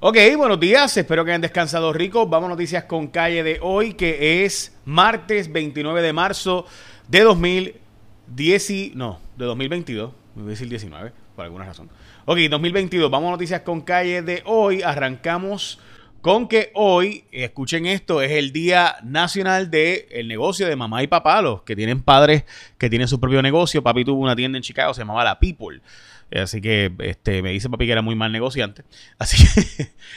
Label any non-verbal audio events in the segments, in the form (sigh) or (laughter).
Ok, buenos días, espero que hayan descansado ricos. Vamos a noticias con calle de hoy, que es martes 29 de marzo de 2010, no, de 2022, me voy a decir 19, por alguna razón. Ok, 2022, vamos a noticias con calle de hoy, arrancamos con que hoy, escuchen esto, es el Día Nacional del el negocio de mamá y papá, los que tienen padres que tienen su propio negocio. Papi tuvo una tienda en Chicago, se llamaba La People. Así que este, me dice papi que era muy mal negociante. (laughs) Así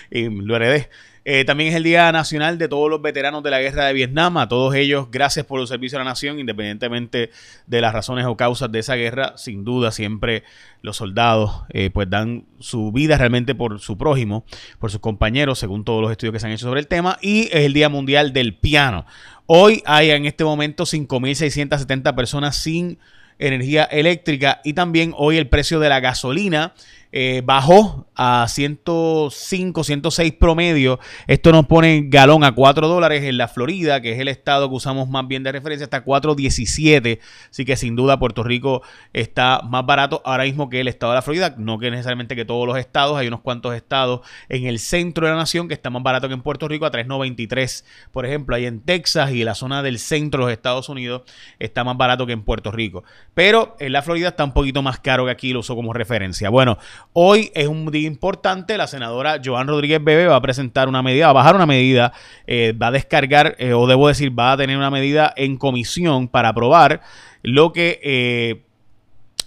que lo heredé. Eh, también es el Día Nacional de todos los veteranos de la Guerra de Vietnam. A todos ellos, gracias por el servicio a la nación, independientemente de las razones o causas de esa guerra. Sin duda, siempre los soldados eh, pues dan su vida realmente por su prójimo, por sus compañeros, según todos los estudios que se han hecho sobre el tema. Y es el Día Mundial del Piano. Hoy hay en este momento 5.670 personas sin energía eléctrica y también hoy el precio de la gasolina eh, bajó a 105, 106 promedio. Esto nos pone galón a 4 dólares en la Florida, que es el estado que usamos más bien de referencia, hasta 4.17. Así que sin duda Puerto Rico está más barato ahora mismo que el estado de la Florida. No que necesariamente que todos los estados, hay unos cuantos estados en el centro de la nación que está más barato que en Puerto Rico a 3.93. Por ejemplo, ahí en Texas y en la zona del centro de los Estados Unidos está más barato que en Puerto Rico. Pero en la Florida está un poquito más caro que aquí, lo uso como referencia. Bueno, Hoy es un día importante. La senadora Joan Rodríguez Bebe va a presentar una medida, va a bajar una medida, eh, va a descargar, eh, o debo decir, va a tener una medida en comisión para aprobar lo que eh,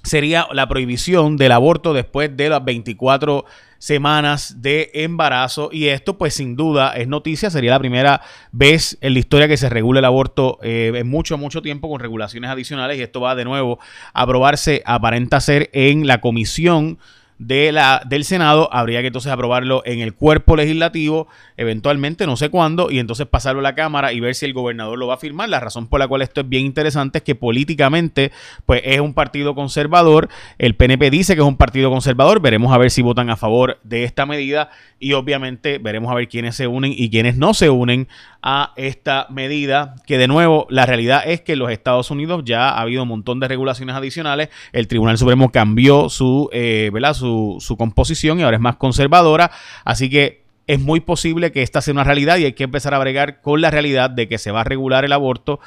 sería la prohibición del aborto después de las 24 semanas de embarazo. Y esto pues sin duda es noticia, sería la primera vez en la historia que se regule el aborto en mucho, mucho tiempo con regulaciones adicionales. Y esto va de nuevo a aprobarse, aparenta ser en la comisión de la, del Senado, habría que entonces aprobarlo en el cuerpo legislativo, eventualmente, no sé cuándo, y entonces pasarlo a la Cámara y ver si el gobernador lo va a firmar. La razón por la cual esto es bien interesante es que políticamente, pues es un partido conservador, el PNP dice que es un partido conservador, veremos a ver si votan a favor de esta medida y obviamente veremos a ver quiénes se unen y quiénes no se unen a esta medida, que de nuevo la realidad es que en los Estados Unidos ya ha habido un montón de regulaciones adicionales, el Tribunal Supremo cambió su, eh, ¿verdad? su, su composición y ahora es más conservadora, así que es muy posible que esta sea una realidad y hay que empezar a bregar con la realidad de que se va a regular el aborto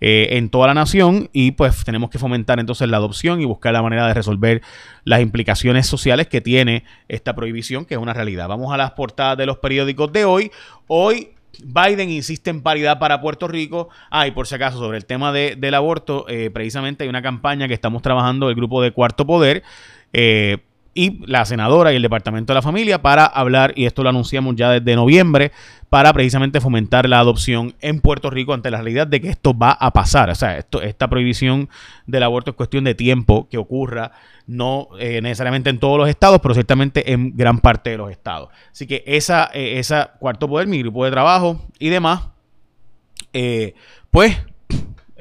eh, en toda la nación y pues tenemos que fomentar entonces la adopción y buscar la manera de resolver las implicaciones sociales que tiene esta prohibición, que es una realidad. Vamos a las portadas de los periódicos de hoy. Hoy Biden insiste en paridad para Puerto Rico. Ah, y por si acaso, sobre el tema del aborto, eh, precisamente hay una campaña que estamos trabajando el grupo de Cuarto Poder. Eh, y la senadora y el Departamento de la Familia para hablar, y esto lo anunciamos ya desde noviembre, para precisamente fomentar la adopción en Puerto Rico ante la realidad de que esto va a pasar. O sea, esta prohibición del aborto es cuestión de tiempo que ocurra, no eh, necesariamente en todos los estados, pero ciertamente en gran parte de los estados. Así que esa, eh, esa cuarto poder, mi grupo de trabajo y demás, eh, pues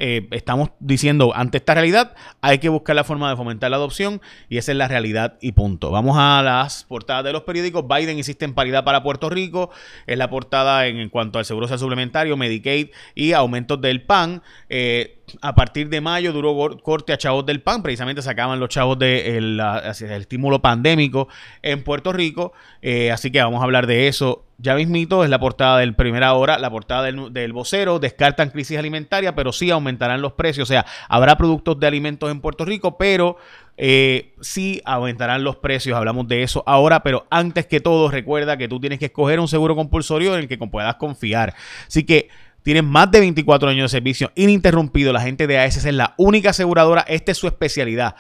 eh, estamos diciendo, ante esta realidad hay que buscar la forma de fomentar la adopción y esa es la realidad y punto. Vamos a las portadas de los periódicos. Biden insiste en paridad para Puerto Rico. Es la portada en, cuanto al seguro social suplementario, Medicaid y aumentos del PAN. Eh, a partir de mayo duró corte a chavos del PAN, precisamente sacaban los chavos del de estímulo pandémico en Puerto Rico, eh, así que vamos a hablar de eso ya mismito, es la portada del primera hora, la portada del, vocero, descartan crisis alimentaria, pero sí aumentarán los precios, o sea, habrá productos de alimentos en Puerto Rico, pero eh, sí aumentarán los precios, hablamos de eso ahora, pero antes que todo recuerda que tú tienes que escoger un seguro compulsorio en el que puedas confiar. Así que tienen más de 24 años de servicio ininterrumpido. La gente de ASS es la única aseguradora. Esta es su especialidad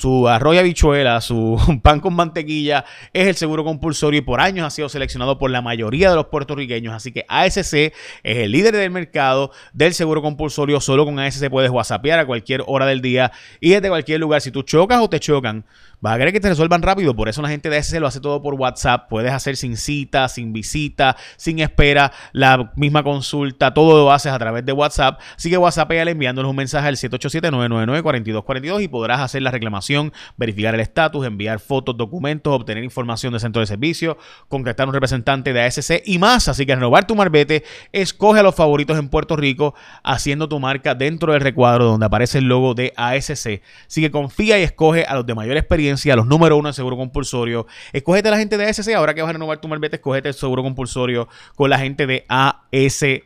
su arroz habichuela, su (laughs) pan con mantequilla, es el seguro compulsorio y por años ha sido seleccionado por la mayoría de los puertorriqueños. Así que ASC es el líder del mercado del seguro compulsorio. Solo con ASC puedes whatsappear a cualquier hora del día y desde cualquier lugar. Si tú chocas o te chocan, vas a querer que te resuelvan rápido. Por eso la gente de ASC lo hace todo por WhatsApp. Puedes hacer sin cita, sin visita, sin espera, la misma consulta. Todo lo haces a través de WhatsApp. Así que whatsappeale enviándoles un mensaje al 787-999-4242 y podrás hacer la reclamación verificar el estatus, enviar fotos, documentos, obtener información del centro de servicio, contactar un representante de ASC y más. Así que renovar tu marbete, escoge a los favoritos en Puerto Rico, haciendo tu marca dentro del recuadro donde aparece el logo de ASC. Así que confía y escoge a los de mayor experiencia, a los número uno en seguro compulsorio. Escógete a la gente de ASC. Ahora que vas a renovar tu marbete, escógete el seguro compulsorio con la gente de ASC,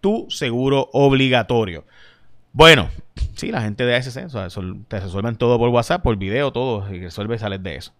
tu seguro obligatorio. Bueno, sí, la gente de ASC te resuelven todo por WhatsApp, por video, todo, y resuelve sales de eso.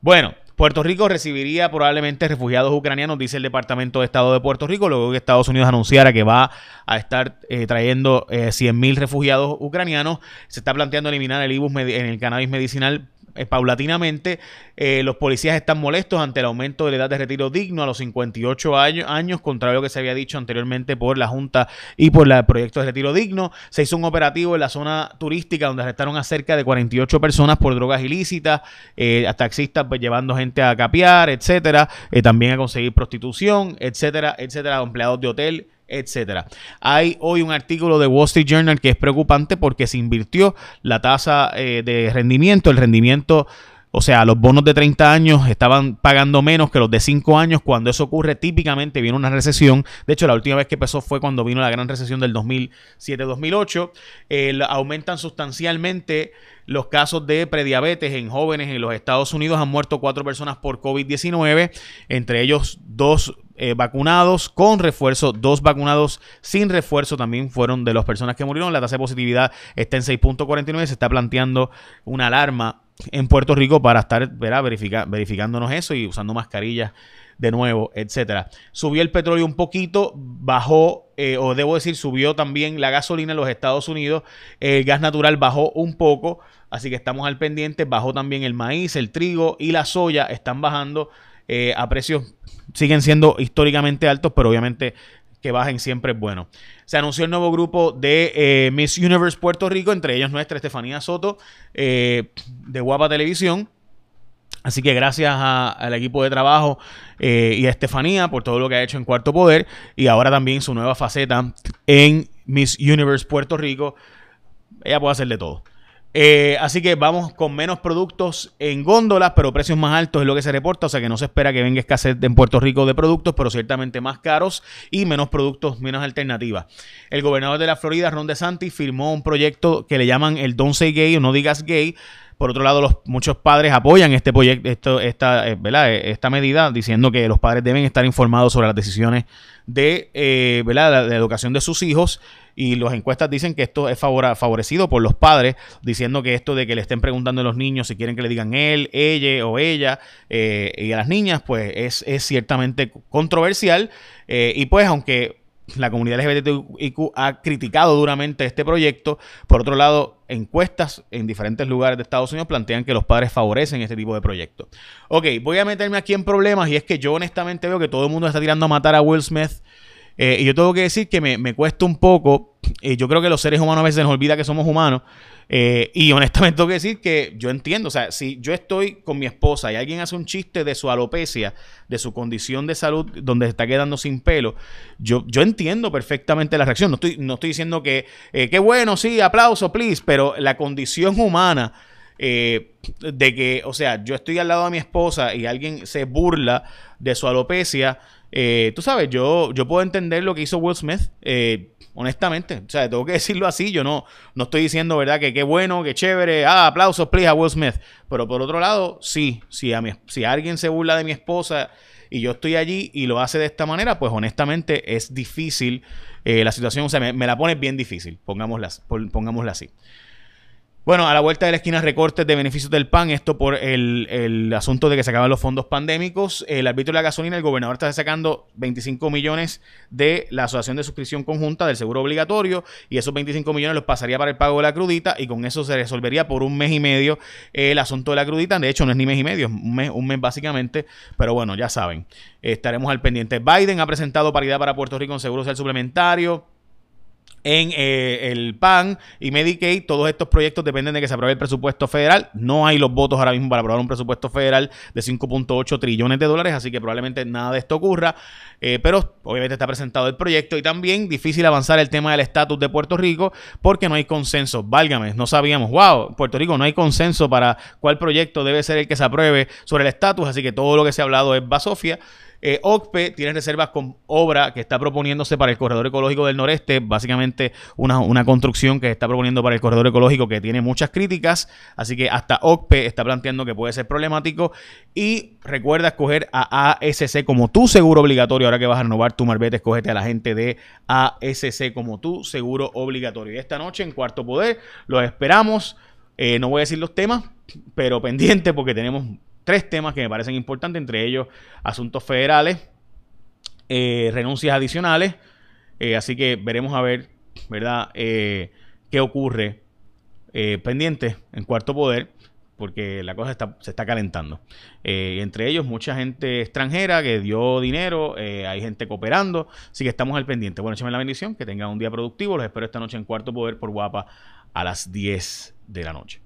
Bueno, Puerto Rico recibiría probablemente refugiados ucranianos, dice el Departamento de Estado de Puerto Rico, luego que Estados Unidos anunciara que va a estar eh, trayendo eh, 100.000 refugiados ucranianos. Se está planteando eliminar el IBUS en el cannabis medicinal eh, paulatinamente. Eh, los policías están molestos ante el aumento de la edad de retiro digno a los 58 años, años, contrario a lo que se había dicho anteriormente por la Junta y por el proyecto de retiro digno. Se hizo un operativo en la zona turística donde arrestaron a cerca de 48 personas por drogas ilícitas, eh, a taxistas pues, llevando gente a capiar, etcétera, también a conseguir prostitución, etcétera, etcétera, empleados de hotel, etcétera. Hay hoy un artículo de Wall Street Journal que es preocupante porque se invirtió la tasa eh, de rendimiento, el rendimiento o sea, los bonos de 30 años estaban pagando menos que los de 5 años. Cuando eso ocurre, típicamente viene una recesión. De hecho, la última vez que pasó fue cuando vino la gran recesión del 2007-2008. aumentan sustancialmente los casos de prediabetes en jóvenes en los Estados Unidos. Han muerto cuatro personas por COVID-19, entre ellos dos eh, vacunados con refuerzo, dos vacunados sin refuerzo también fueron de las personas que murieron. La tasa de positividad está en 6.49. Se está planteando una alarma en Puerto Rico para estar verificándonos eso y usando mascarillas de nuevo, etcétera. Subió el petróleo un poquito, bajó, eh, o debo decir, subió también la gasolina en los Estados Unidos, el gas natural bajó un poco, así que estamos al pendiente, bajó también el maíz, el trigo y la soya, están bajando eh, a precios, siguen siendo históricamente altos, pero obviamente que bajen siempre es bueno. Se anunció el nuevo grupo de eh, Miss Universe Puerto Rico, entre ellos nuestra Estefanía Soto, eh, de Guapa Televisión. Así que gracias al equipo de trabajo eh, y a Estefanía por todo lo que ha hecho en Cuarto Poder y ahora también su nueva faceta en Miss Universe Puerto Rico. Ella puede hacer de todo. Eh, así que vamos con menos productos en góndolas, pero precios más altos es lo que se reporta. O sea que no se espera que venga escasez en Puerto Rico de productos, pero ciertamente más caros y menos productos, menos alternativas. El gobernador de la Florida, Ron DeSantis, firmó un proyecto que le llaman el Don't Say Gay o No Digas Gay. Por otro lado, los, muchos padres apoyan este proyecto, esto, esta, eh, eh, esta medida, diciendo que los padres deben estar informados sobre las decisiones de, eh, ¿verdad? de educación de sus hijos y las encuestas dicen que esto es favorecido por los padres, diciendo que esto de que le estén preguntando a los niños si quieren que le digan él, ella o ella, eh, y a las niñas, pues es, ciertamente controversial. Y pues aunque la comunidad LGBTIQ ha criticado duramente este proyecto. Por otro lado, encuestas en diferentes lugares de Estados Unidos plantean que los padres favorecen este tipo de proyectos. Ok, voy a meterme aquí en problemas y es que yo honestamente veo que todo el mundo está tirando a matar a Will Smith eh, y yo tengo que decir que me, cuesta un poco. Eh, yo creo que los seres humanos a veces nos olvida que somos humanos. Eh, y honestamente (laughs) tengo que decir que yo entiendo. O sea, si yo estoy con mi esposa y alguien hace un chiste de su alopecia, de su condición de salud, donde se está quedando sin pelo, yo, yo entiendo perfectamente la reacción. No estoy, no estoy diciendo que, qué bueno, sí, aplauso, please, pero la condición humana. De que, o sea, yo estoy al lado de mi esposa y alguien se burla de su alopecia, eh, tú sabes, yo, yo puedo entender lo que hizo Will Smith, eh, honestamente. O sea, tengo que (laughs) decirlo así. Yo no, no estoy diciendo, ¿verdad? Que qué bueno, qué chévere. Ah, aplausos, please, a Will Smith. Pero por otro lado, sí, si, a si alguien se burla de mi esposa y yo estoy allí y lo hace de esta manera, pues honestamente es difícil eh, la situación. O sea, me, la pone bien difícil, pongámosla, pongámosla así. Bueno, a la vuelta de la esquina recortes de beneficios del PAN, esto por el, asunto de que se acaban los fondos pandémicos. El árbitro de la gasolina, el gobernador está sacando 25 millones de la Asociación de Suscripción Conjunta del Seguro Obligatorio y esos 25 millones los pasaría para el pago de la crudita y con eso se resolvería por un mes y medio el asunto de la crudita. De hecho, no es ni mes y medio, es un mes, un mes básicamente, pero bueno, ya saben, estaremos al pendiente. Biden ha presentado paridad para Puerto Rico en seguro social suplementario. En eh, el PAN y Medicaid. Todos estos proyectos dependen de que se apruebe el presupuesto federal. No hay los votos ahora mismo para aprobar un presupuesto federal de 5.8 trillones de dólares, así que probablemente nada de esto ocurra. Eh, pero obviamente está presentado el proyecto y también difícil avanzar el tema del estatus de Puerto Rico porque no hay consenso. Válgame, no sabíamos, wow, Puerto Rico no hay consenso para cuál proyecto debe ser el que se apruebe sobre el estatus, así que todo lo que se ha hablado es basofia. Eh, OCPE tiene reservas con obra que está proponiéndose para el corredor ecológico del noreste, básicamente una, una, construcción que está proponiendo para el corredor ecológico que tiene muchas críticas, así que hasta OCPE está planteando que puede ser problemático. Y recuerda escoger a ASC como tu seguro obligatorio, ahora que vas a renovar tu marbete, escógete a la gente de ASC como tu seguro obligatorio. Y esta noche en Cuarto Poder los esperamos, eh, no voy a decir los temas, pero pendiente porque tenemos tres temas que me parecen importantes, entre ellos asuntos federales, eh, renuncias adicionales. Eh, así que veremos a ver, ¿verdad?, eh, qué ocurre pendiente en Cuarto Poder, porque la cosa se está calentando. entre ellos, mucha gente extranjera que dio dinero, hay gente cooperando, así que estamos al pendiente. Bueno, échame la bendición, que tengan un día productivo. Los espero esta noche en Cuarto Poder por Guapa a las 10 de la noche.